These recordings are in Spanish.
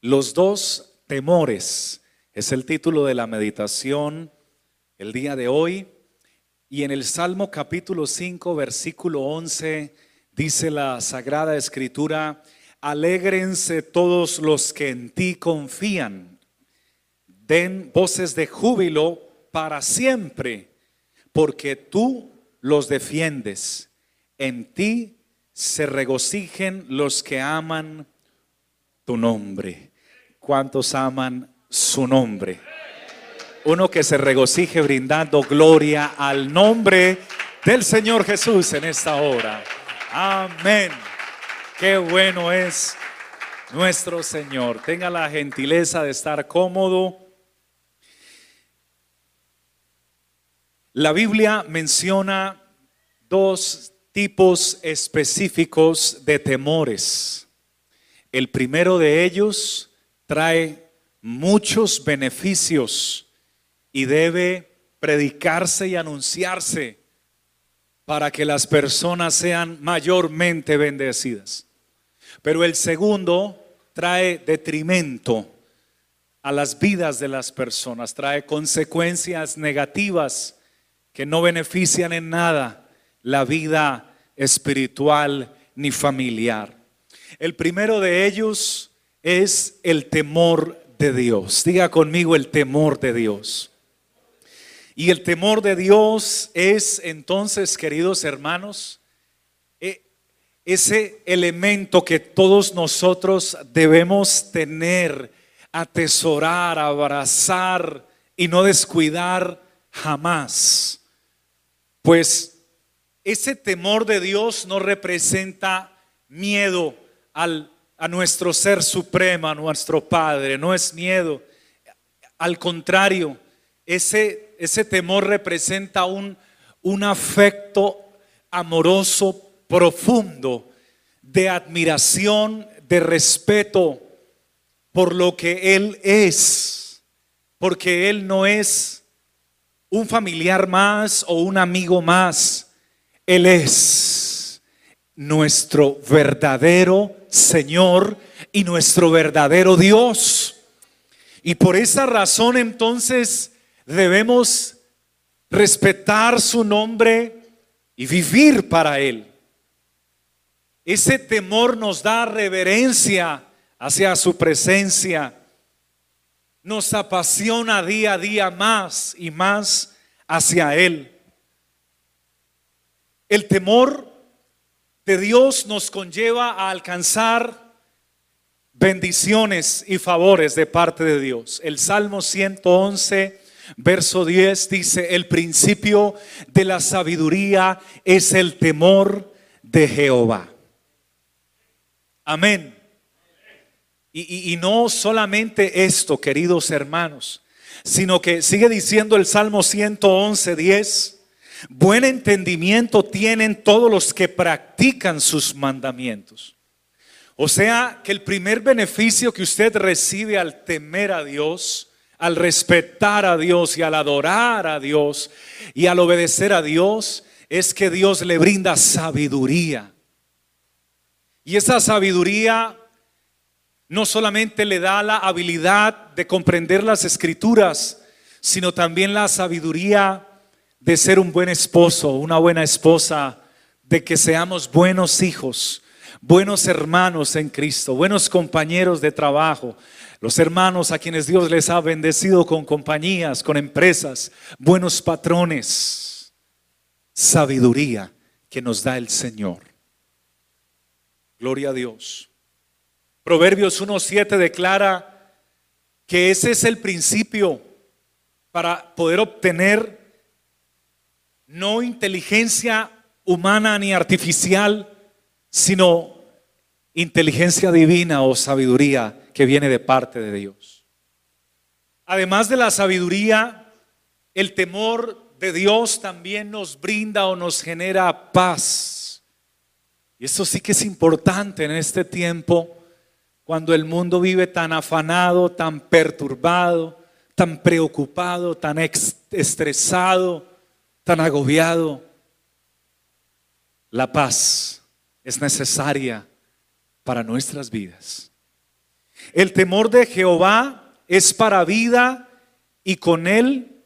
Los dos temores es el título de la meditación el día de hoy. Y en el Salmo capítulo 5, versículo 11, dice la Sagrada Escritura, alégrense todos los que en ti confían, den voces de júbilo para siempre, porque tú los defiendes. En ti se regocijen los que aman tu nombre. ¿Cuántos aman su nombre? Uno que se regocije brindando gloria al nombre del Señor Jesús en esta hora. Amén. Qué bueno es nuestro Señor. Tenga la gentileza de estar cómodo. La Biblia menciona dos tipos específicos de temores. El primero de ellos trae muchos beneficios y debe predicarse y anunciarse para que las personas sean mayormente bendecidas. Pero el segundo trae detrimento a las vidas de las personas, trae consecuencias negativas que no benefician en nada la vida espiritual ni familiar. El primero de ellos es el temor de Dios. Diga conmigo el temor de Dios. Y el temor de Dios es entonces, queridos hermanos, e, ese elemento que todos nosotros debemos tener, atesorar, abrazar y no descuidar jamás. Pues ese temor de Dios no representa miedo al, a nuestro ser supremo, a nuestro Padre, no es miedo. Al contrario, ese ese temor representa un, un afecto amoroso profundo de admiración, de respeto por lo que Él es, porque Él no es un familiar más o un amigo más, Él es nuestro verdadero Señor y nuestro verdadero Dios. Y por esa razón entonces debemos respetar su nombre y vivir para Él. Ese temor nos da reverencia hacia su presencia. Nos apasiona día a día más y más hacia Él. El temor de Dios nos conlleva a alcanzar bendiciones y favores de parte de Dios. El Salmo 111 Verso 10 dice, el principio de la sabiduría es el temor de Jehová. Amén. Y, no solamente esto, queridos hermanos, sino que sigue diciendo el Salmo 111, 10, buen entendimiento tienen todos los que practican sus mandamientos. O sea que el primer beneficio que usted recibe al temer a Dios al respetar a Dios y al adorar a Dios y al obedecer a Dios, es que Dios le brinda sabiduría. Y esa sabiduría no solamente le da la habilidad de comprender las escrituras, sino también la sabiduría de ser un buen esposo, una buena esposa, de que seamos buenos hijos, buenos hermanos en Cristo, buenos compañeros de trabajo, los hermanos a quienes Dios les ha bendecido con compañías, con empresas, buenos patrones, sabiduría que nos da el Señor. Gloria a Dios. Proverbios 1.7 declara que ese es el principio para poder obtener no inteligencia humana ni artificial, sino inteligencia divina o sabiduría que viene de parte de Dios. Además de la sabiduría, el temor de Dios también nos brinda o nos genera paz. Y eso sí que es importante en este tiempo, cuando el mundo vive tan afanado, tan perturbado, tan preocupado, tan estresado, tan agobiado. La paz es necesaria para nuestras vidas. el temor de Jehová es para vida y con él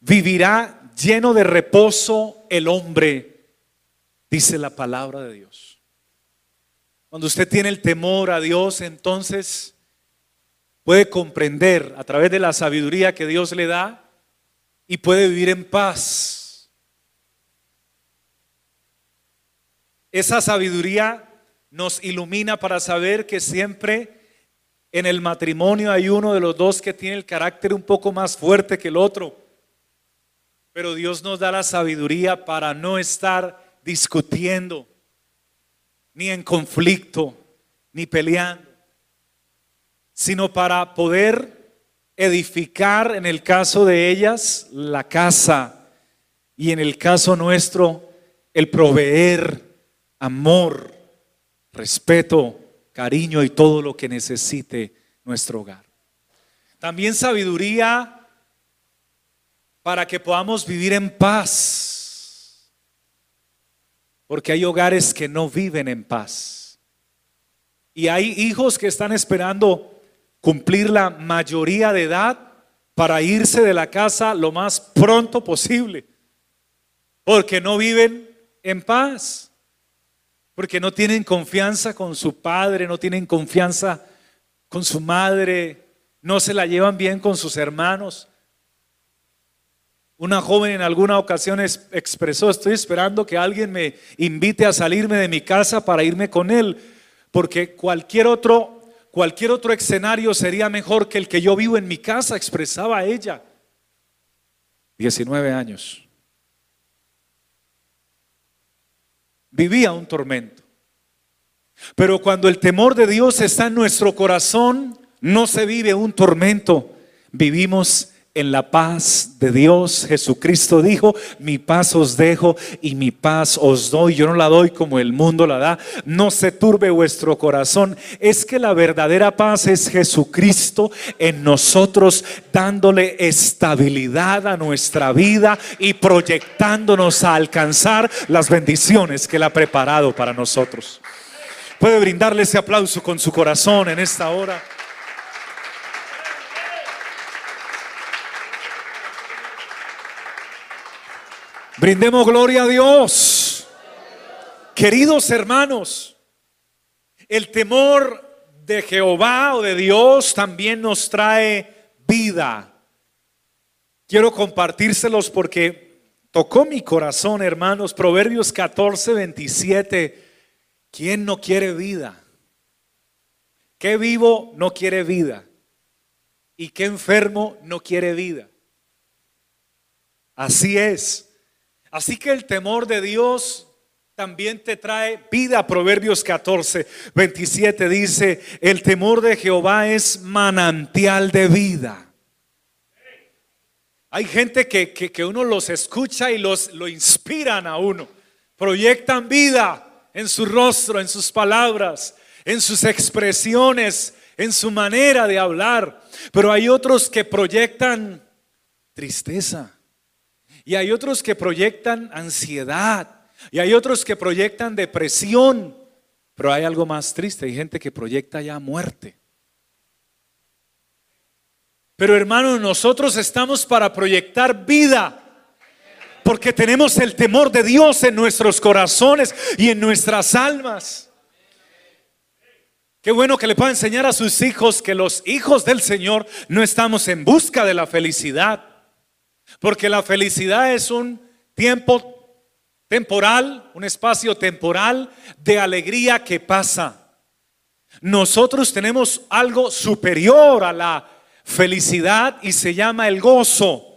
vivirá lleno de reposo el hombre, dice la palabra de Dios. Cuando usted tiene el temor a Dios, entonces puede comprender a través de la sabiduría que Dios le da y puede vivir en paz. Esa sabiduría nos ilumina para saber que siempre en el matrimonio hay uno de los dos que tiene el carácter un poco más fuerte que el otro. Pero Dios nos da la sabiduría para no estar discutiendo, ni en conflicto, ni peleando, sino para poder edificar en el caso de ellas la casa y en el caso nuestro el proveer amor, respeto, cariño y todo lo que necesite nuestro hogar. También sabiduría para que podamos vivir en paz. Porque hay hogares que no viven en paz. Y hay hijos que están esperando cumplir la mayoría de edad para irse de la casa lo más pronto posible. Porque no viven en paz. Porque no tienen confianza con su padre, no tienen confianza con su madre, no se la llevan bien con sus hermanos. Una joven en alguna ocasión expresó, estoy esperando que alguien me invite a salirme de mi casa para irme con él, porque cualquier otro, cualquier otro escenario sería mejor que el que yo vivo en mi casa, expresaba ella. 19 años. Vivía un tormento. Pero cuando el temor de Dios está en nuestro corazón, no se vive un tormento, vivimos en la paz de Dios. Jesucristo dijo, mi paz os dejo y mi paz os doy. Yo no la doy como el mundo la da. No se turbe vuestro corazón. Es que la verdadera paz es Jesucristo en nosotros, dándole estabilidad a nuestra vida y proyectándonos a alcanzar las bendiciones que Él ha preparado para nosotros. Puede brindarle ese aplauso con su corazón en esta hora. Brindemos gloria a Dios. Queridos hermanos, el temor de Jehová o de Dios también nos trae vida. Quiero compartírselos porque tocó mi corazón, hermanos. Proverbios 14, 27. ¿Quién no quiere vida? ¿Qué vivo no quiere vida? ¿Y qué enfermo no quiere vida? Así es. Así que el temor de Dios también te trae vida. Proverbios 14, 27 dice, el temor de Jehová es manantial de vida. Hay gente que, uno los escucha y los lo inspiran a uno. Proyectan vida en su rostro, en sus palabras, en sus expresiones, en su manera de hablar. Pero hay otros que proyectan tristeza y hay otros que proyectan ansiedad. Y hay otros que proyectan depresión. Pero hay algo más triste. Hay gente que proyecta ya muerte. Pero hermanos, nosotros estamos para proyectar vida. Porque tenemos el temor de Dios en nuestros corazones y en nuestras almas. Qué bueno que le pueda enseñar a sus hijos que los hijos del Señor no estamos en busca de la felicidad. Porque la felicidad es un tiempo temporal, un espacio temporal de alegría que pasa. Nosotros tenemos algo superior a la felicidad y se llama el gozo.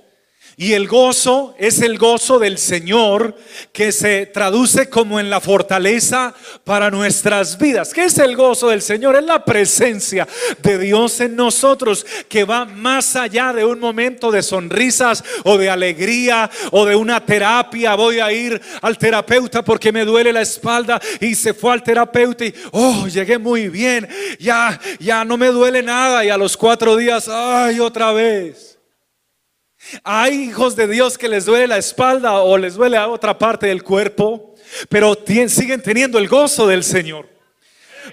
Y el gozo es el gozo del Señor que se traduce como en la fortaleza para nuestras vidas. ¿Qué es el gozo del Señor? Es la presencia de Dios en nosotros que va más allá de un momento de sonrisas o de alegría o de una terapia. Voy a ir al terapeuta porque me duele la espalda y se fue al terapeuta y oh, llegué muy bien. Ya, ya no me duele nada y a los cuatro días, ay, otra vez. Hay hijos de Dios que les duele la espalda o les duele a otra parte del cuerpo, pero siguen teniendo el gozo del Señor.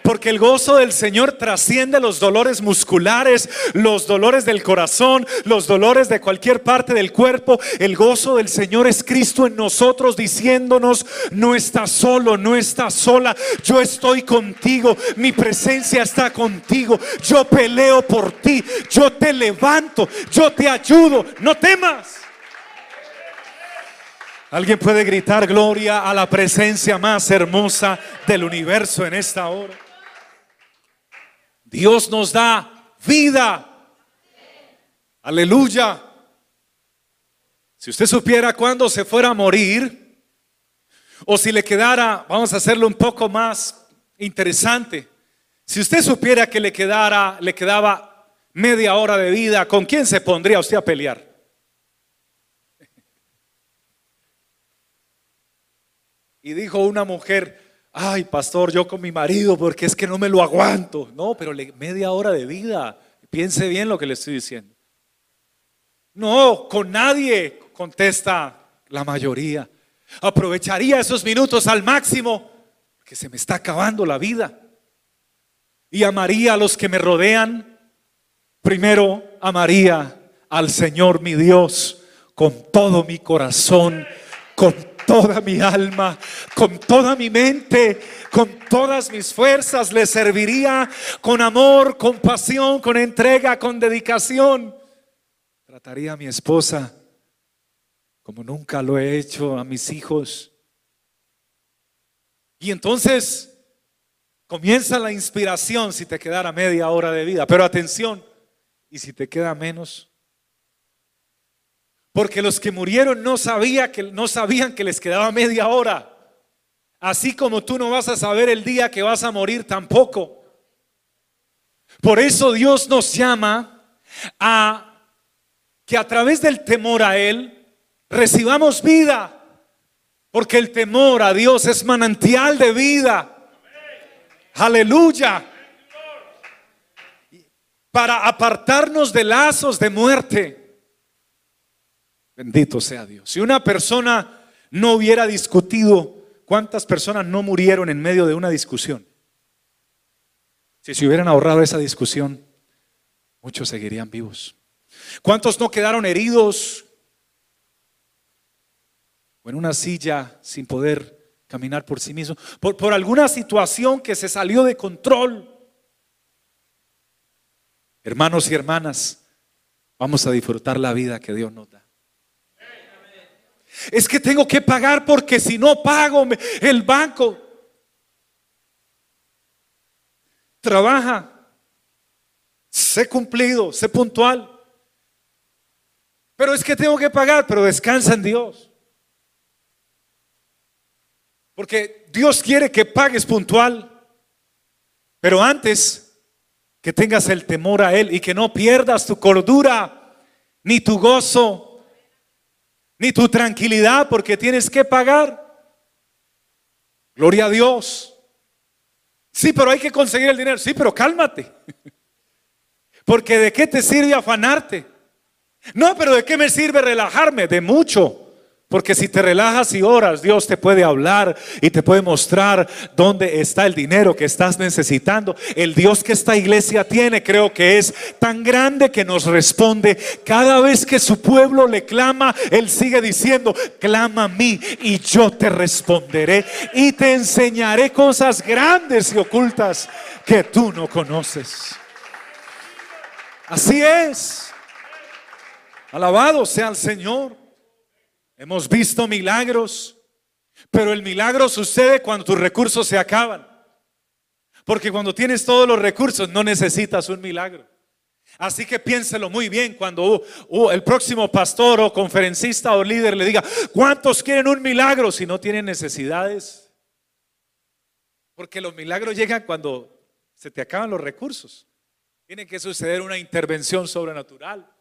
Porque el gozo del Señor trasciende los dolores musculares, los dolores del corazón, los dolores de cualquier parte del cuerpo. El gozo del Señor es Cristo en nosotros diciéndonos, no estás solo, no estás sola, yo estoy contigo, mi presencia está contigo, yo peleo por ti, yo te levanto, yo te ayudo, no temas. Alguien puede gritar gloria a la presencia más hermosa del universo en esta hora. Dios nos da vida. Aleluya. Si usted supiera cuándo se fuera a morir, o si le quedara, vamos a hacerlo un poco más interesante. Si usted supiera que le quedara, le quedaba media hora de vida, ¿con quién se pondría usted a pelear? Y dijo una mujer, ay pastor, yo con mi marido porque es que no me lo aguanto. No, pero media hora de vida. Piense bien lo que le estoy diciendo. No, con nadie, contesta la mayoría. Aprovecharía esos minutos al máximo, porque se me está acabando la vida. Y amaría a los que me rodean. Primero amaría al Señor mi Dios con todo mi corazón, con toda mi alma, con toda mi mente, con todas mis fuerzas. Le serviría con amor, con pasión, con entrega, con dedicación. Trataría a mi esposa como nunca lo he hecho a mis hijos. Y entonces comienza la inspiración si te quedara media hora de vida. Pero atención, ¿y si te queda menos? Porque los que murieron no, sabía que, no sabían que les quedaba media hora. Así como tú no vas a saber el día que vas a morir tampoco. Por eso Dios nos llama a que a través del temor a Él recibamos vida. Porque el temor a Dios es manantial de vida. Aleluya. Para apartarnos de lazos de muerte. Bendito sea Dios. Si una persona no hubiera discutido, ¿cuántas personas no murieron en medio de una discusión? Si se hubieran ahorrado esa discusión, muchos seguirían vivos. ¿Cuántos no quedaron heridos o en una silla sin poder caminar por sí mismos? Por, por alguna situación que se salió de control. Hermanos y hermanas, vamos a disfrutar la vida que Dios nos da. Es que tengo que pagar porque si no pago el banco trabaja. Sé cumplido, sé puntual. Pero es que tengo que pagar, pero descansa en Dios. Porque Dios quiere que pagues puntual. Pero antes que tengas el temor a Él y que no pierdas tu cordura ni tu gozo ni tu tranquilidad porque tienes que pagar. Gloria a Dios. Sí, pero hay que conseguir el dinero. Sí, pero cálmate. Porque de qué te sirve afanarte. No, pero de qué me sirve relajarme. De mucho. Porque si te relajas y oras, Dios te puede hablar y te puede mostrar dónde está el dinero que estás necesitando. El Dios que esta iglesia tiene creo que es tan grande que nos responde. Cada vez que su pueblo le clama, Él sigue diciendo, clama a mí y yo te responderé y te enseñaré cosas grandes y ocultas que tú no conoces. Así es. Alabado sea el Señor. Hemos visto milagros, pero el milagro sucede cuando tus recursos se acaban. Porque cuando tienes todos los recursos no necesitas un milagro. Así que piénselo muy bien cuando el próximo pastor o conferencista o líder le diga, ¿cuántos quieren un milagro si no tienen necesidades? Porque los milagros llegan cuando se te acaban los recursos. Tiene que suceder una intervención sobrenatural.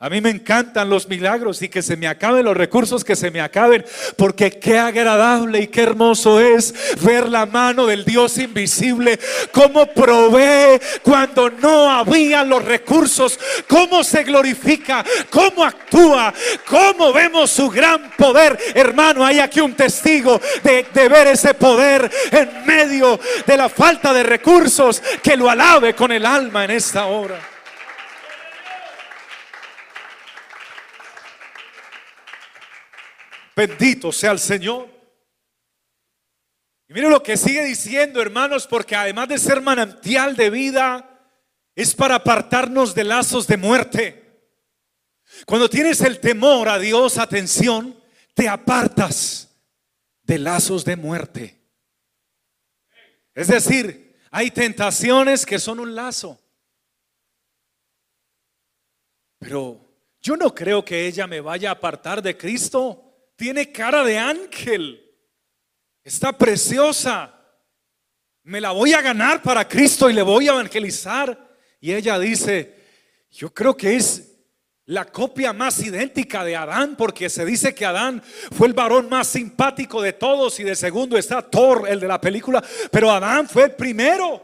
A mí me encantan los milagros y que se me acaben los recursos, que se me acaben, porque qué agradable y qué hermoso es ver la mano del Dios invisible, cómo provee cuando no había los recursos, cómo se glorifica, cómo actúa, cómo vemos su gran poder. Hermano, hay aquí un testigo de, de ver ese poder en medio de la falta de recursos, que lo alabe con el alma en esta hora. Bendito sea el Señor. Y mire lo que sigue diciendo, hermanos, porque además de ser manantial de vida, es para apartarnos de lazos de muerte. Cuando tienes el temor a Dios, atención, te apartas de lazos de muerte. Es decir, hay tentaciones que son un lazo. Pero yo no creo que ella me vaya a apartar de Cristo. Tiene cara de ángel. Está preciosa. Me la voy a ganar para Cristo y le voy a evangelizar. Y ella dice, yo creo que es la copia más idéntica de Adán, porque se dice que Adán fue el varón más simpático de todos y de segundo está Thor, el de la película, pero Adán fue el primero,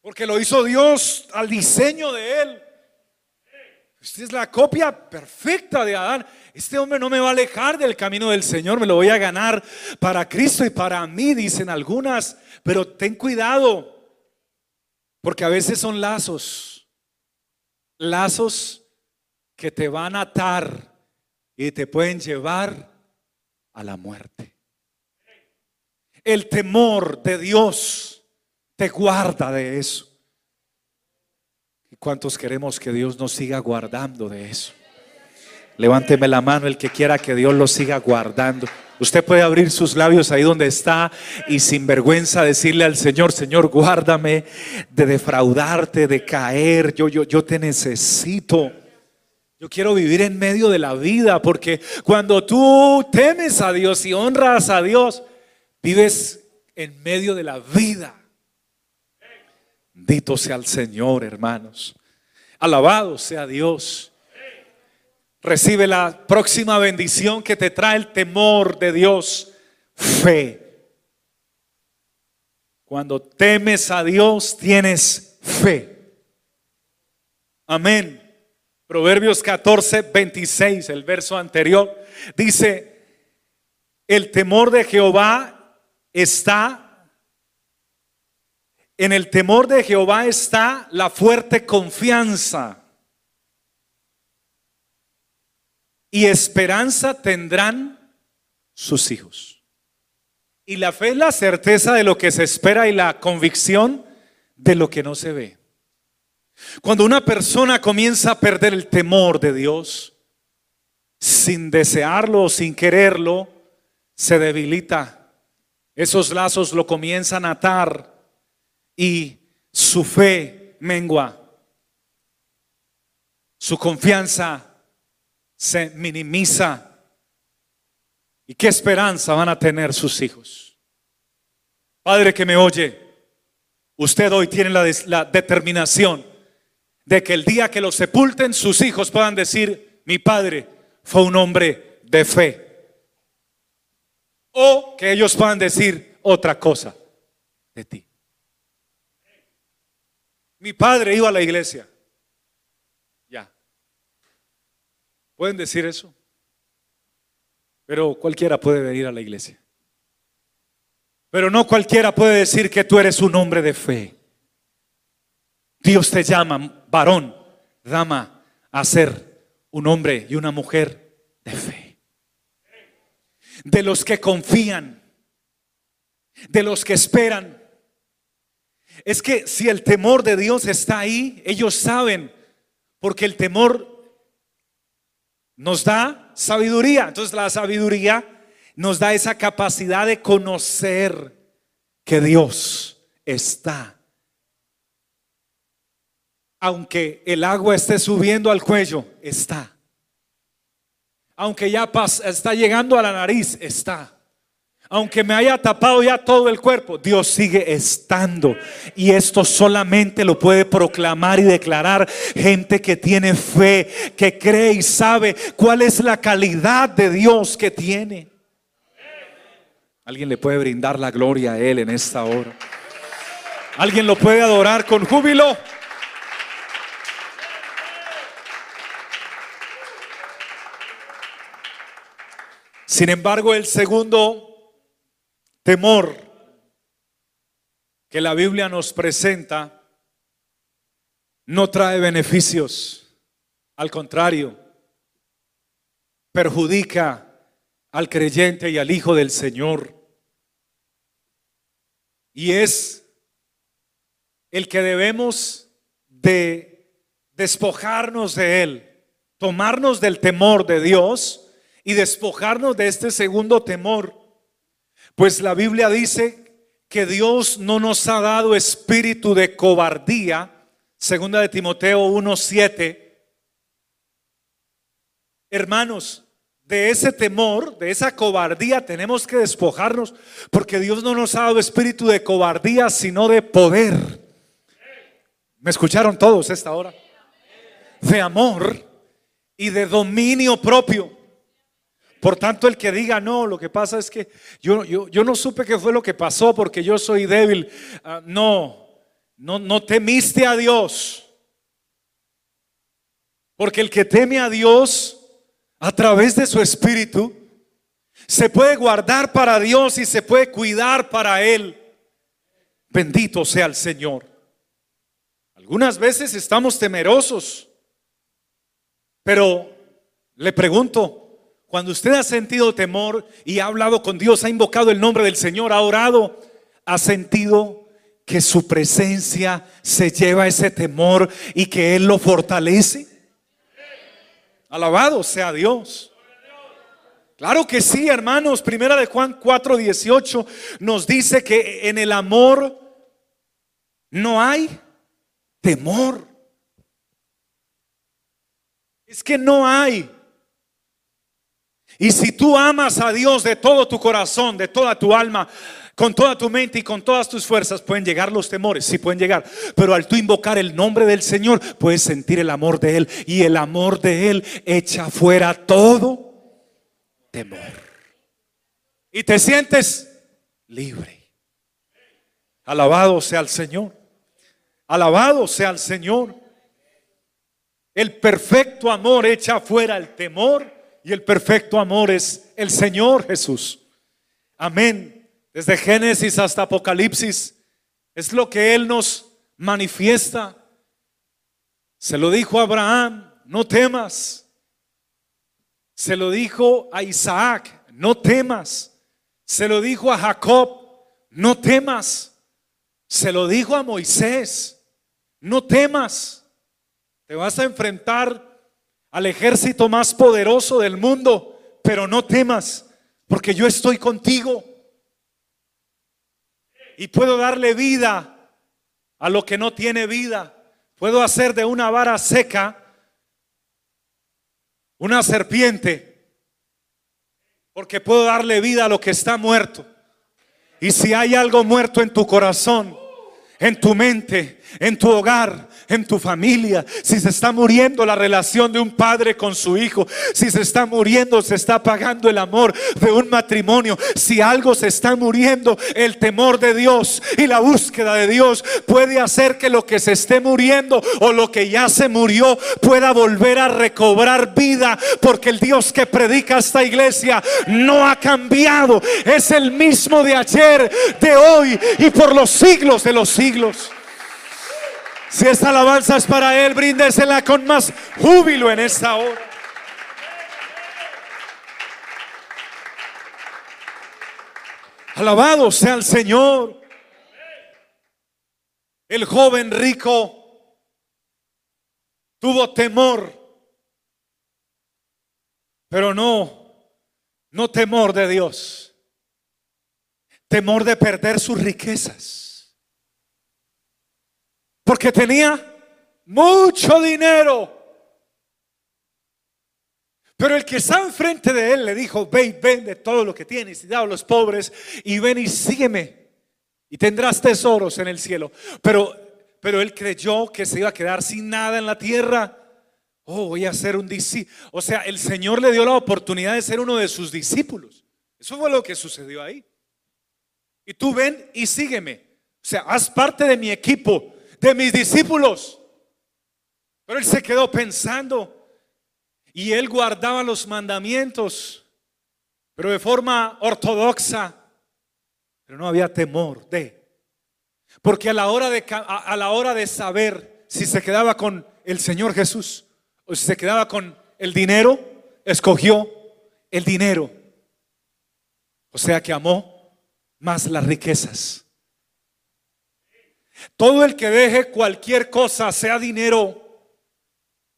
porque lo hizo Dios al diseño de él. Usted es la copia perfecta de Adán. Este hombre no me va a alejar del camino del Señor, me lo voy a ganar para Cristo y para mí, dicen algunas. Pero ten cuidado, porque a veces son lazos, lazos que te van a atar y te pueden llevar a la muerte. El temor de Dios te guarda de eso. ¿Cuántos queremos que Dios nos siga guardando de eso? Levánteme la mano el que quiera que Dios lo siga guardando. Usted puede abrir sus labios ahí donde está y sin vergüenza decirle al Señor, Señor, guárdame de defraudarte, de caer. Yo, yo, yo te necesito. Yo quiero vivir en medio de la vida porque cuando tú temes a Dios y honras a Dios, vives en medio de la vida. Bendito sea el Señor, hermanos. Alabado sea Dios. Recibe la próxima bendición que te trae el temor de Dios, fe. Cuando temes a Dios, tienes fe. Amén. Proverbios 14, 26, el verso anterior, dice, el temor de Jehová está en el temor de Jehová está la fuerte confianza. Y esperanza tendrán sus hijos. Y la fe es la certeza de lo que se espera y la convicción de lo que no se ve. Cuando una persona comienza a perder el temor de Dios, sin desearlo o sin quererlo, se debilita. Esos lazos lo comienzan a atar y su fe mengua. Su confianza se minimiza. ¿Y qué esperanza van a tener sus hijos? Padre que me oye, usted hoy tiene la, determinación de que el día que lo sepulten sus hijos puedan decir, mi padre fue un hombre de fe. O que ellos puedan decir otra cosa de ti. Mi padre iba a la iglesia. Ya. ¿Pueden decir eso? Pero cualquiera puede venir a la iglesia. Pero no cualquiera puede decir que tú eres un hombre de fe. Dios te llama, varón, dama, a ser un hombre y una mujer de fe. De los que confían, de los que esperan, es que si el temor de Dios está ahí, ellos saben, porque el temor nos da sabiduría. Entonces la sabiduría nos da esa capacidad de conocer que Dios está. Aunque el agua esté subiendo al cuello, está. Aunque ya está llegando a la nariz, está. Aunque me haya tapado ya todo el cuerpo, Dios sigue estando. Y esto solamente lo puede proclamar y declarar gente que tiene fe, que cree y sabe cuál es la calidad de Dios que tiene. Alguien le puede brindar la gloria a Él en esta hora. Alguien lo puede adorar con júbilo. Sin embargo, el segundo temor que la Biblia nos presenta no trae beneficios, al contrario, perjudica al creyente y al Hijo del Señor. Y es el que debemos de despojarnos de él, tomarnos del temor de Dios y despojarnos de este segundo temor. Pues la Biblia dice que Dios no nos ha dado espíritu de cobardía, segunda de Timoteo 1:7. Hermanos, de ese temor, de esa cobardía tenemos que despojarnos, porque Dios no nos ha dado espíritu de cobardía, sino de poder. ¿Me escucharon todos esta hora? De amor y de dominio propio. Por tanto, el que diga, no, lo que pasa es que yo, yo, no supe qué fue lo que pasó porque yo soy débil. Ah, no, no, no temiste a Dios. Porque el que teme a Dios a través de su espíritu se puede guardar para Dios y se puede cuidar para Él. Bendito sea el Señor. Algunas veces estamos temerosos, pero le pregunto, cuando usted ha sentido temor y ha hablado con Dios, ha invocado el nombre del Señor, ha orado, ha sentido que su presencia se lleva ese temor y que Él lo fortalece. Alabado sea Dios. Claro que sí, hermanos. Primera de Juan 4:18 nos dice que en el amor no hay temor. Es que no hay y si tú amas a Dios de todo tu corazón, de toda tu alma, con toda tu mente y con todas tus fuerzas, pueden llegar los temores, sí pueden llegar. Pero al tú invocar el nombre del Señor, puedes sentir el amor de Él. Y el amor de Él echa fuera todo temor. Y te sientes libre. Alabado sea el Señor. Alabado sea el Señor. El perfecto amor echa fuera el temor y el perfecto amor es el Señor Jesús. Amén. Desde Génesis hasta Apocalipsis es lo que Él nos manifiesta. Se lo dijo a Abraham, no temas. Se lo dijo a Isaac, no temas. Se lo dijo a Jacob, no temas. Se lo dijo a Moisés, no temas. Te vas a enfrentar al ejército más poderoso del mundo, pero no temas, porque yo estoy contigo. Y puedo darle vida a lo que no tiene vida. Puedo hacer de una vara seca una serpiente, porque puedo darle vida a lo que está muerto. Y si hay algo muerto en tu corazón, en tu mente, en tu hogar, en tu familia, si se está muriendo la relación de un padre con su hijo, si se está muriendo, se está apagando el amor de un matrimonio, si algo se está muriendo, el temor de Dios y la búsqueda de Dios puede hacer que lo que se esté muriendo o lo que ya se murió pueda volver a recobrar vida, porque el Dios que predica esta iglesia no ha cambiado, es el mismo de ayer, de hoy y por los siglos de los siglos. Si esta alabanza es para Él, bríndesela con más júbilo en esta hora. Alabado sea el Señor. El joven rico tuvo temor, pero no, no temor de Dios, temor de perder sus riquezas. Porque tenía mucho dinero. Pero el que estaba enfrente de él le dijo, ve y vende todo lo que tienes y da a los pobres y ven y sígueme y tendrás tesoros en el cielo. Pero, pero él creyó que se iba a quedar sin nada en la tierra. Oh, voy a ser un discípulo. O sea, el Señor le dio la oportunidad de ser uno de sus discípulos. Eso fue lo que sucedió ahí. Y tú ven y sígueme. O sea, haz parte de mi equipo, de mis discípulos. Pero él se quedó pensando y él guardaba los mandamientos, pero de forma ortodoxa. Pero no había temor de. Porque a la hora de, a la hora de saber si se quedaba con el Señor Jesús o si se quedaba con el dinero, escogió el dinero. O sea que amó más las riquezas. Todo el que deje cualquier cosa, sea dinero,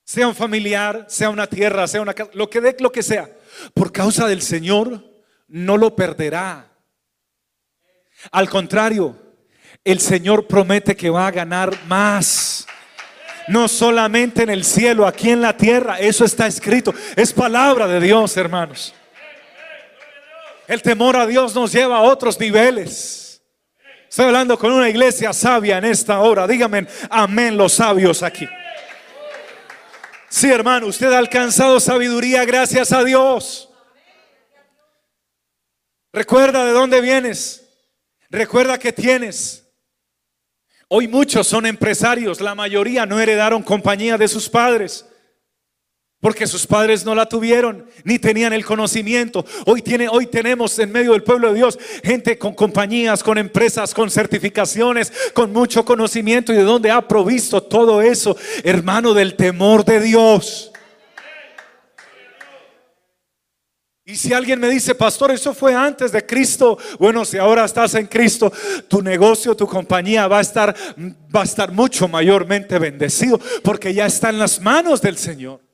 sea un familiar, sea una tierra, sea una casa, lo que dé, lo que sea, por causa del Señor, no lo perderá. Al contrario, el Señor promete que va a ganar más. No solamente en el cielo, aquí en la tierra, eso está escrito. Es palabra de Dios, hermanos. El temor a Dios nos lleva a otros niveles. Estoy hablando con una iglesia sabia en esta hora. Díganme, amén los sabios aquí. Sí, hermano, usted ha alcanzado sabiduría gracias a Dios. Recuerda de dónde vienes. Recuerda que tienes. Hoy muchos son empresarios, la mayoría no heredaron compañía de sus padres. Porque sus padres no la tuvieron, ni tenían el conocimiento. Hoy, tiene, hoy tenemos en medio del pueblo de Dios gente con compañías, con empresas, con certificaciones, con mucho conocimiento. ¿Y de dónde ha provisto todo eso? Hermano, del temor de Dios. Y si alguien me dice, pastor, eso fue antes de Cristo, bueno, si ahora estás en Cristo, tu negocio, tu compañía va a estar, va a estar mucho mayormente bendecido, porque ya está en las manos del Señor.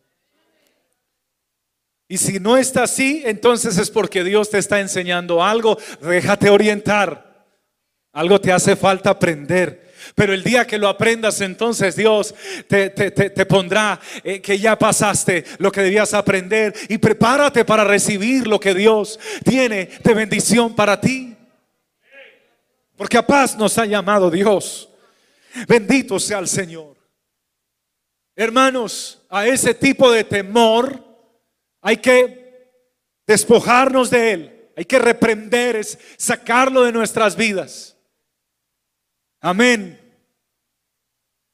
Y si no está así, entonces es porque Dios te está enseñando algo. Déjate orientar. Algo te hace falta aprender. Pero el día que lo aprendas, entonces Dios te, pondrá eh, que ya pasaste lo que debías aprender y prepárate para recibir lo que Dios tiene de bendición para ti. Porque a paz nos ha llamado Dios. Bendito sea el Señor. Hermanos, a ese tipo de temor hay que despojarnos de él. Hay que reprender, es sacarlo de nuestras vidas. Amén.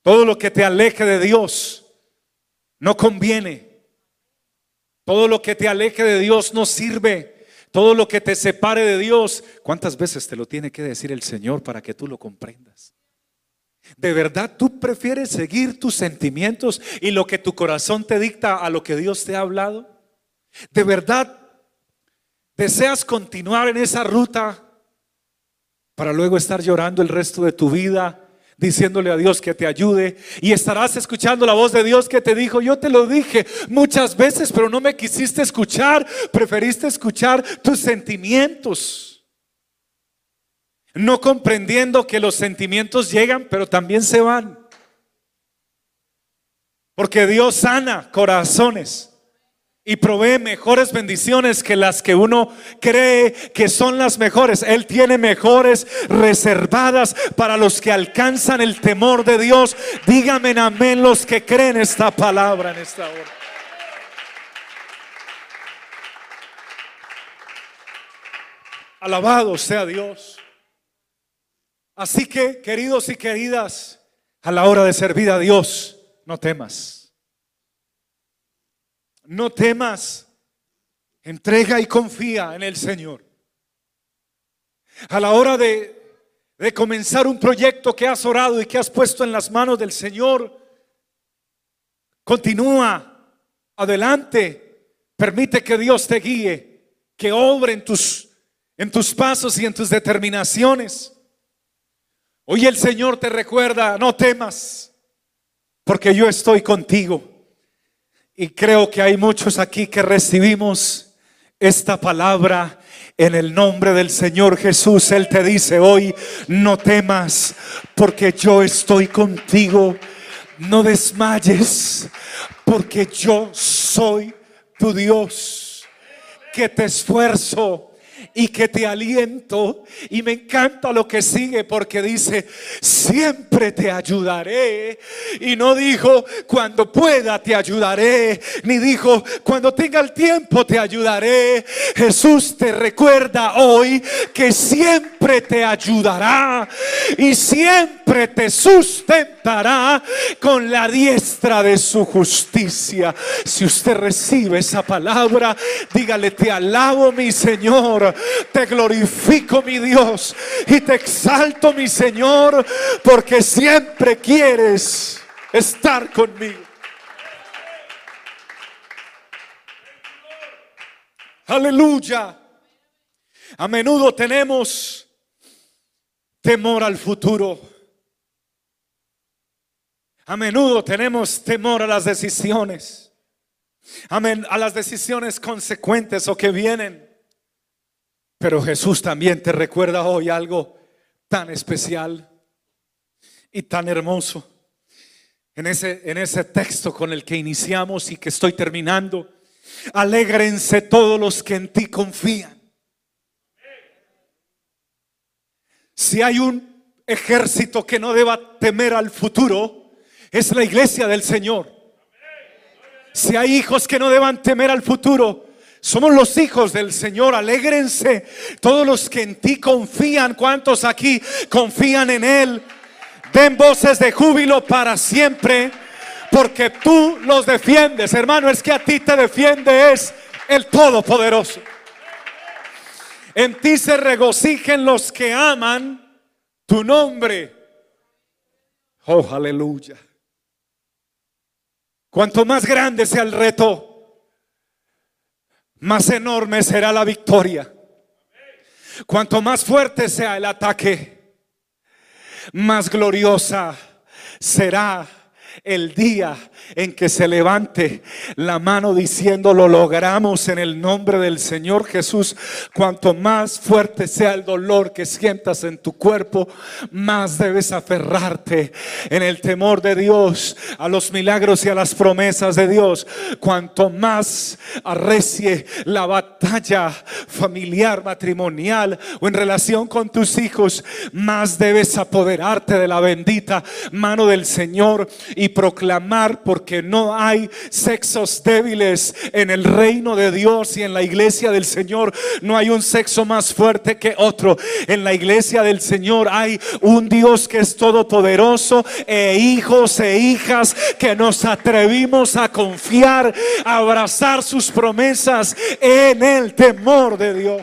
Todo lo que te aleje de Dios no conviene. Todo lo que te aleje de Dios no sirve. Todo lo que te separe de Dios, ¿cuántas veces te lo tiene que decir el Señor para que tú lo comprendas? ¿De verdad tú prefieres seguir tus sentimientos y lo que tu corazón te dicta a lo que Dios te ha hablado? ¿De verdad deseas continuar en esa ruta para luego estar llorando el resto de tu vida? diciéndole a Dios que te ayude y estarás escuchando la voz de Dios que te dijo, yo te lo dije muchas veces, pero no me quisiste escuchar, preferiste escuchar tus sentimientos, no comprendiendo que los sentimientos llegan, pero también se van, porque Dios sana corazones y provee mejores bendiciones que las que uno cree que son las mejores. Él tiene mejores reservadas para los que alcanzan el temor de Dios. Dígame amén los que creen esta palabra en esta hora. Alabado sea Dios. Así que, queridos y queridas, a la hora de servir a Dios, no temas. No temas. Entrega y confía en el Señor. A la hora de, de comenzar un proyecto que has orado y que has puesto en las manos del Señor, continúa adelante. Permite que Dios te guíe, que obre en tus, en tus pasos y en tus determinaciones. Hoy el Señor te recuerda, no temas, porque yo estoy contigo. Y creo que hay muchos aquí que recibimos esta palabra en el nombre del Señor Jesús. Él te dice hoy, no temas porque yo estoy contigo. No desmayes porque yo soy tu Dios, que te esfuerzo y que te aliento. Y me encanta lo que sigue porque dice, siempre te ayudaré. Y no dijo, cuando pueda te ayudaré. Ni dijo, cuando tenga el tiempo te ayudaré. Jesús te recuerda hoy que siempre te ayudará y siempre te sustentará con la diestra de su justicia. Si usted recibe esa palabra, dígale, te alabo mi Señor te glorifico mi Dios y te exalto mi Señor porque siempre quieres estar conmigo. Aleluya. A menudo tenemos temor al futuro. A menudo tenemos temor a las decisiones. Amén. A las decisiones consecuentes o que vienen. Pero Jesús también te recuerda hoy algo tan especial y tan hermoso. En ese, en ese texto con el que iniciamos y que estoy terminando, alégrense todos los que en ti confían. Si hay un ejército que no deba temer al futuro, es la iglesia del Señor. Si hay hijos que no deban temer al futuro, somos los hijos del Señor, alégrense todos los que en ti confían. ¿Cuántos aquí confían en Él? Den voces de júbilo para siempre, porque tú los defiendes. Hermano, es que a ti te defiende es el Todopoderoso. En ti se regocijen los que aman tu nombre. Oh, aleluya. Cuanto más grande sea el reto, más enorme será la victoria. Cuanto más fuerte sea el ataque, más gloriosa será el día en que se levante la mano diciendo lo logramos en el nombre del Señor Jesús. Cuanto más fuerte sea el dolor que sientas en tu cuerpo, más debes aferrarte en el temor de Dios, a los milagros y a las promesas de Dios. Cuanto más arrecie la batalla familiar, matrimonial o en relación con tus hijos, más debes apoderarte de la bendita mano del Señor y proclamar porque no hay sexos débiles en el reino de Dios y en la iglesia del Señor. No hay un sexo más fuerte que otro. En la iglesia del Señor hay un Dios que es todopoderoso e hijos e hijas que nos atrevimos a confiar, a abrazar sus promesas en el temor de Dios.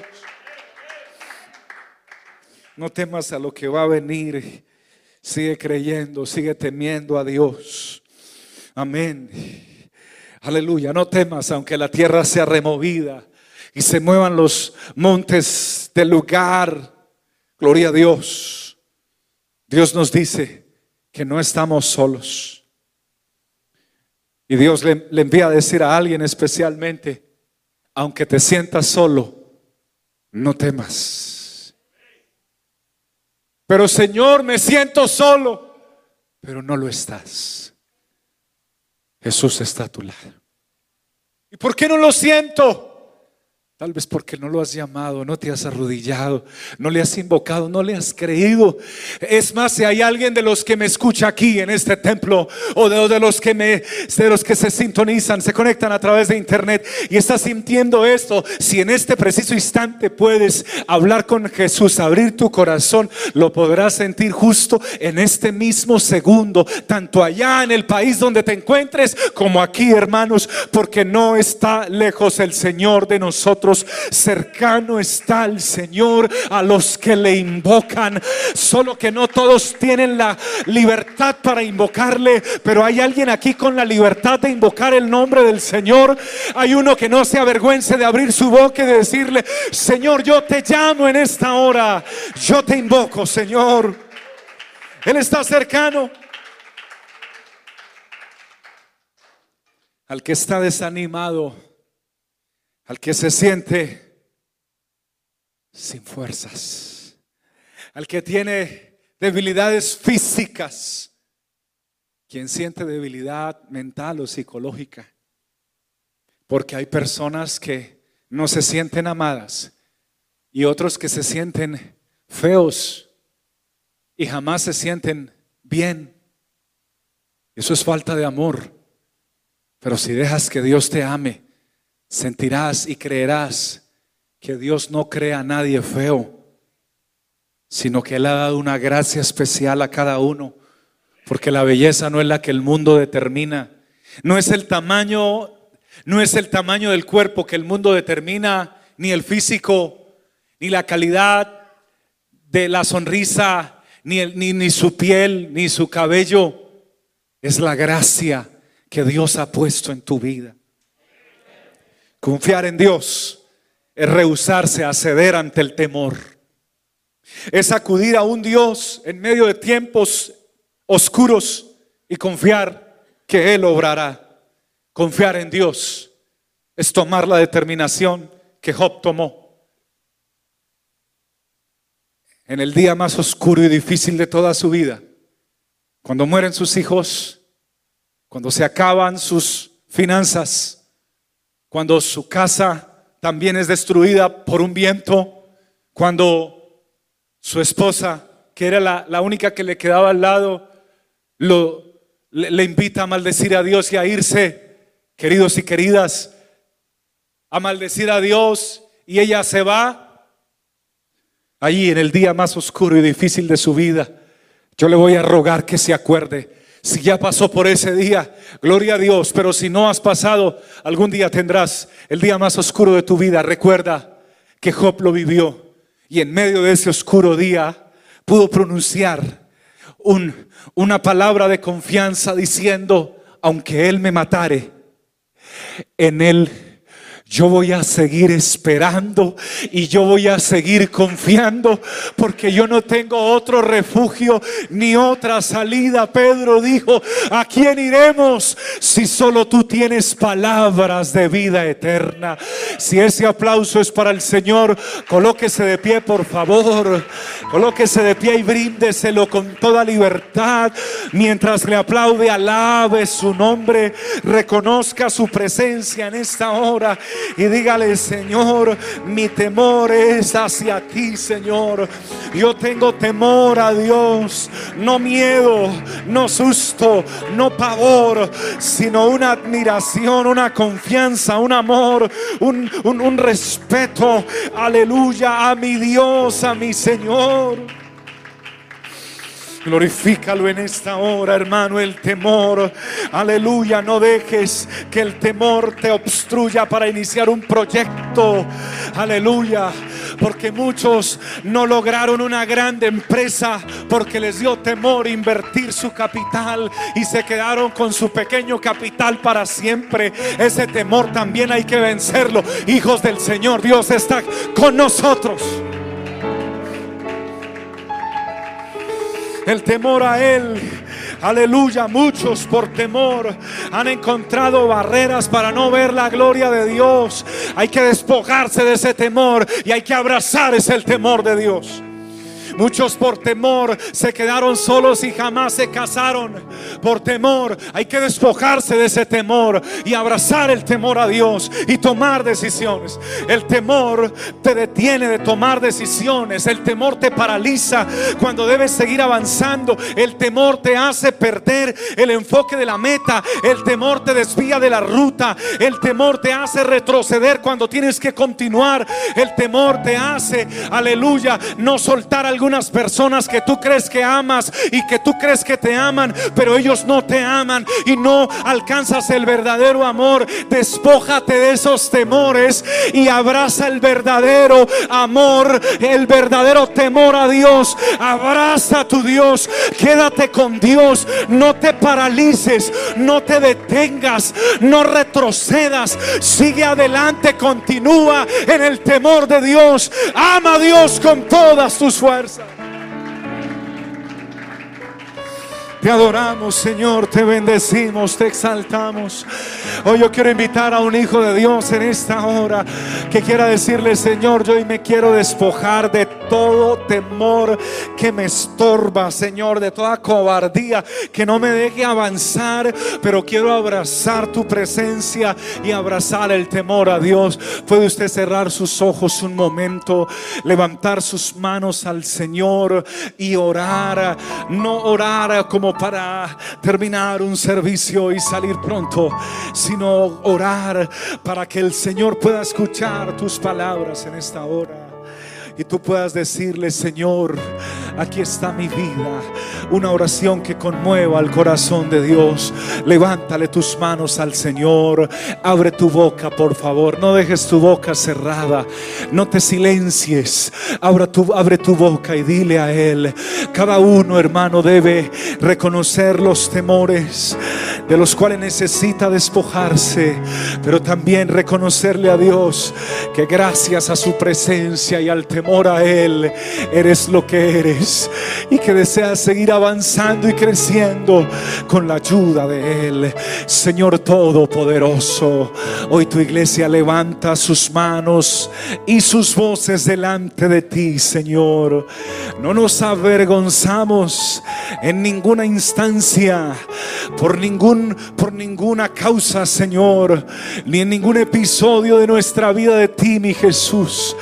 No temas a lo que va a venir. Sigue creyendo, sigue temiendo a Dios. Amén. Aleluya. No temas aunque la tierra sea removida y se muevan los montes del lugar. Gloria a Dios. Dios nos dice que no estamos solos. Y Dios le, le, envía a decir a alguien especialmente, aunque te sientas solo, no temas. Pero Señor, me siento solo, pero no lo estás. Jesús está a tu lado. ¿Y por qué no lo siento? Tal vez porque no lo has llamado, no te has arrodillado, no le has invocado, no le has creído. Es más, si hay alguien de los que me escucha aquí en este templo o de, los que me de los que se sintonizan, se conectan a través de internet y estás sintiendo esto, si en este preciso instante puedes hablar con Jesús, abrir tu corazón, lo podrás sentir justo en este mismo segundo, tanto allá en el país donde te encuentres como aquí, hermanos, porque no está lejos el Señor de nosotros Cercano está el Señor a los que le invocan. Solo que no todos tienen la libertad para invocarle, pero hay alguien aquí con la libertad de invocar el nombre del Señor. Hay uno que no se avergüence de abrir su boca y de decirle, Señor, yo te llamo en esta hora. Yo te invoco, Señor. Él está cercano. Al que está desanimado, al que se siente sin fuerzas, al que tiene debilidades físicas, quien siente debilidad mental o psicológica. Porque hay personas que no se sienten amadas y otros que se sienten feos y jamás se sienten bien. Eso es falta de amor. Pero si dejas que Dios te ame, sentirás y creerás que Dios no crea a nadie feo, sino que Él ha dado una gracia especial a cada uno, porque la belleza no es la que el mundo determina, no es el tamaño, no es el tamaño del cuerpo que el mundo determina, ni el físico, ni la calidad de la sonrisa, ni, ni, ni su piel, ni su cabello, es la gracia que Dios ha puesto en tu vida. Confiar en Dios es rehusarse a ceder ante el temor. Es acudir a un Dios en medio de tiempos oscuros y confiar que Él obrará. Confiar en Dios es tomar la determinación que Job tomó. En el día más oscuro y difícil de toda su vida, cuando mueren sus hijos, cuando se acaban sus finanzas, cuando su casa también es destruida por un viento, cuando su esposa, que era la, única que le quedaba al lado, lo, le, invita a maldecir a Dios y a irse, queridos y queridas, a maldecir a Dios y ella se va. Allí en el día más oscuro y difícil de su vida, yo le voy a rogar que se acuerde si ya pasó por ese día, gloria a Dios, pero si no has pasado, algún día tendrás el día más oscuro de tu vida. Recuerda que Job lo vivió y en medio de ese oscuro día pudo pronunciar una palabra de confianza diciendo, aunque Él me matare, en Él yo voy a seguir esperando y yo voy a seguir confiando porque yo no tengo otro refugio ni otra salida. Pedro dijo, ¿a quién iremos si solo tú tienes palabras de vida eterna? Si ese aplauso es para el Señor, colóquese de pie, por favor. Colóquese de pie y bríndeselo con toda libertad. Mientras le aplaude, alabe su nombre, reconozca su presencia en esta hora y dígale, Señor, mi temor es hacia ti, Señor. Yo tengo temor a Dios, no miedo, no susto, no pavor, sino una admiración, una confianza, un amor, un, un respeto, aleluya, a mi Dios, a mi Señor. Glorifícalo en esta hora, hermano, el temor. Aleluya, no dejes que el temor te obstruya para iniciar un proyecto. Aleluya, porque muchos no lograron una grande empresa porque les dio temor invertir su capital y se quedaron con su pequeño capital para siempre. Ese temor también hay que vencerlo. Hijos del Señor, Dios está con nosotros. El temor a Él. Aleluya, muchos por temor han encontrado barreras para no ver la gloria de Dios. Hay que despojarse de ese temor y hay que abrazar ese temor de Dios. Muchos por temor se quedaron solos y jamás se casaron. Por temor hay que despojarse de ese temor y abrazar el temor a Dios y tomar decisiones. El temor te detiene de tomar decisiones. El temor te paraliza cuando debes seguir avanzando. El temor te hace perder el enfoque de la meta. El temor te desvía de la ruta. El temor te hace retroceder cuando tienes que continuar. El temor te hace, aleluya, no soltar algún unas personas que tú crees que amas y que tú crees que te aman, pero ellos no te aman y no alcanzas el verdadero amor. Despójate de esos temores y abraza el verdadero amor, el verdadero temor a Dios. Abraza a tu Dios, quédate con Dios, no te paralices, no te detengas, no retrocedas, sigue adelante, continúa en el temor de Dios. Ama a Dios con todas tus fuerzas. Te adoramos, Señor, te bendecimos, te exaltamos. Hoy yo quiero invitar a un hijo de Dios en esta hora que quiera decirle, Señor, yo hoy me quiero despojar de todo temor que me estorba, Señor, de toda cobardía que no me deje avanzar, pero quiero abrazar tu presencia y abrazar el temor a Dios. Puede usted cerrar sus ojos un momento, levantar sus manos al Señor y orar, no orar como para terminar un servicio y salir pronto, sino orar para que el Señor pueda escuchar tus palabras en esta hora y tú puedas decirle, Señor, aquí está mi vida. Una oración que conmueva al corazón de Dios. Levántale tus manos al Señor. Abre tu boca, por favor. No dejes tu boca cerrada. No te silencies. Abre tu, abre tu boca y dile a Él. Cada uno, hermano, debe reconocer los temores de los cuales necesita despojarse. Pero también reconocerle a Dios que gracias a su presencia y al temor a Él, eres lo que eres y que deseas seguir avanzando y creciendo con la ayuda de Él. Señor Todopoderoso, hoy tu iglesia levanta sus manos y sus voces delante de ti, Señor. No nos avergonzamos en ninguna instancia, por ningún por ninguna causa, Señor, ni en ningún episodio de nuestra vida de ti, mi Jesús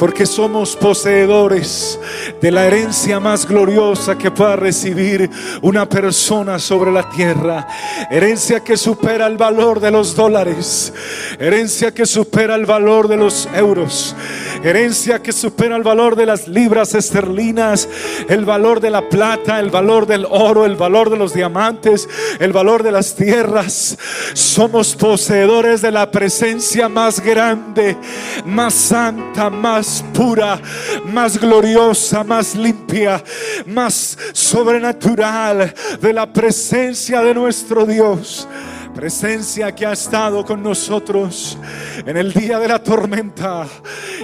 porque somos poseedores de la herencia más gloriosa que pueda recibir una persona sobre la tierra. Herencia que supera el valor de los dólares, herencia que supera el valor de los euros, herencia que supera el valor de las libras esterlinas, el valor de la plata, el valor del oro, el valor de los diamantes, el valor de las tierras. Somos poseedores de la presencia más grande, más santa, más pura, más gloriosa, más limpia, más sobrenatural de la presencia de nuestro Dios. Presencia que ha estado con nosotros en el día de la tormenta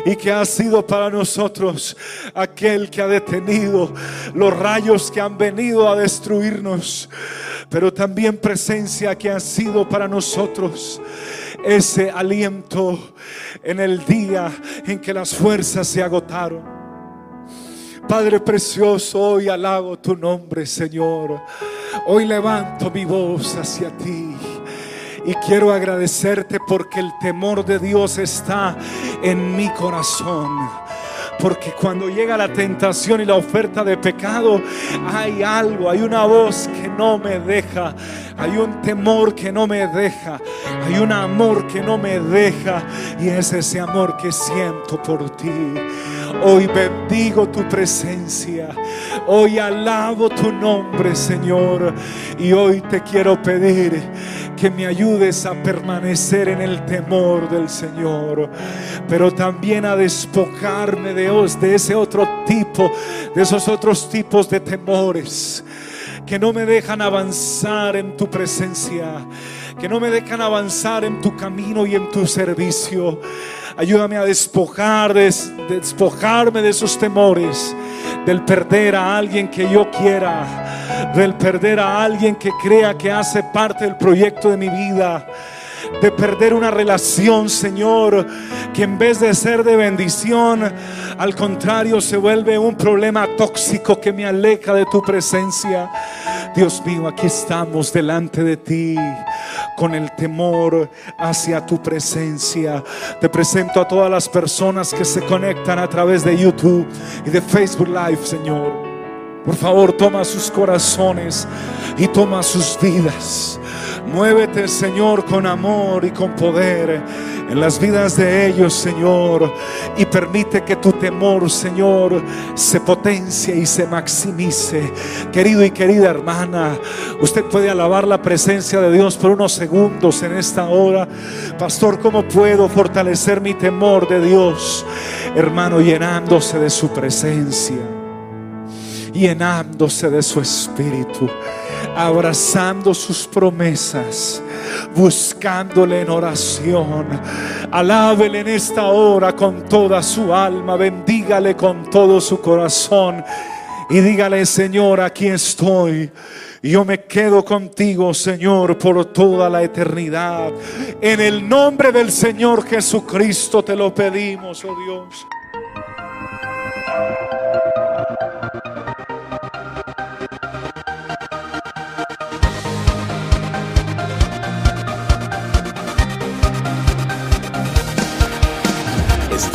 y que ha sido para nosotros aquel que ha detenido los rayos que han venido a destruirnos, pero también presencia que ha sido para nosotros ese aliento en el día en que las fuerzas se agotaron. Padre precioso, hoy alabo tu nombre, Señor. Hoy levanto mi voz hacia ti. Y quiero agradecerte porque el temor de Dios está en mi corazón. Porque cuando llega la tentación y la oferta de pecado, hay algo, hay una voz que no me deja, hay un temor que no me deja, hay un amor que no me deja y es ese amor que siento por ti. Hoy bendigo tu presencia. Hoy alabo tu nombre, Señor. Y hoy te quiero pedir que me ayudes a permanecer en el temor del Señor, pero también a despojarme de, de ese otro tipo, de esos otros tipos de temores que no me dejan avanzar en tu presencia, que no me dejan avanzar en tu camino y en tu servicio. Ayúdame a despojar, despojarme de esos temores, del perder a alguien que yo quiera, del perder a alguien que crea que hace parte del proyecto de mi vida de perder una relación, Señor, que en vez de ser de bendición, al contrario, se vuelve un problema tóxico que me aleja de tu presencia. Dios mío, aquí estamos delante de ti con el temor hacia tu presencia. Te presento a todas las personas que se conectan a través de YouTube y de Facebook Live, Señor. Por favor, toma sus corazones y toma sus vidas. Muévete, Señor, con amor y con poder en las vidas de ellos, Señor. Y permite que tu temor, Señor, se potencie y se maximice. Querido y querida hermana, usted puede alabar la presencia de Dios por unos segundos en esta hora. Pastor, ¿cómo puedo fortalecer mi temor de Dios? Hermano, llenándose de su presencia llenándose de su espíritu abrazando sus promesas, buscándole en oración. Alábele en esta hora con toda su alma, bendígale con todo su corazón y dígale, Señor, aquí estoy yo me quedo contigo, Señor, por toda la eternidad. En el nombre del Señor Jesucristo te lo pedimos, oh Dios.